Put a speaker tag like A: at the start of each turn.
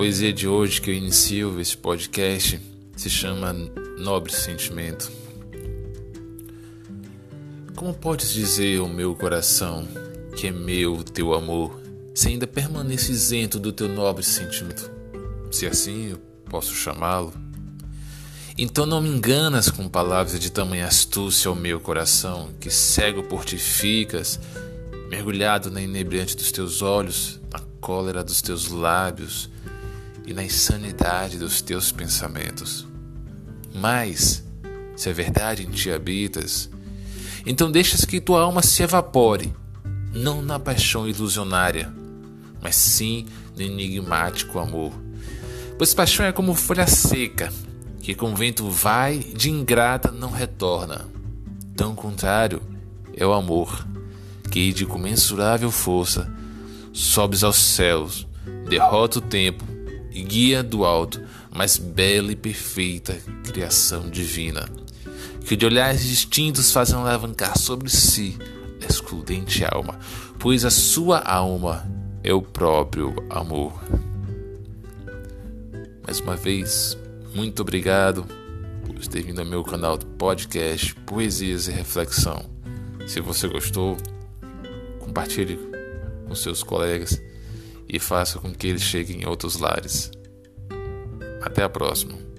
A: poesia de hoje que eu inicio esse podcast se chama Nobre Sentimento. Como podes dizer o meu coração que é meu o teu amor, se ainda permanece isento do teu nobre sentimento? Se assim eu posso chamá-lo. Então não me enganas com palavras de tamanha astúcia ao meu coração, que cego por ti ficas, mergulhado na inebriante dos teus olhos, na cólera dos teus lábios, e na insanidade dos teus pensamentos. Mas, se a verdade em ti habitas, então deixas que tua alma se evapore, não na paixão ilusionária, mas sim no enigmático amor. Pois paixão é como folha seca, que com vento vai, de ingrata não retorna. Tão contrário é o amor, que de comensurável força sobes aos céus, derrota o tempo e guia do alto, mais bela e perfeita criação divina, que de olhares distintos fazem alavancar sobre si a excludente alma, pois a sua alma é o próprio amor. Mais uma vez, muito obrigado por ter vindo ao meu canal do podcast Poesias e Reflexão. Se você gostou, compartilhe com seus colegas e faça com que eles cheguem em outros lares. Até a próxima.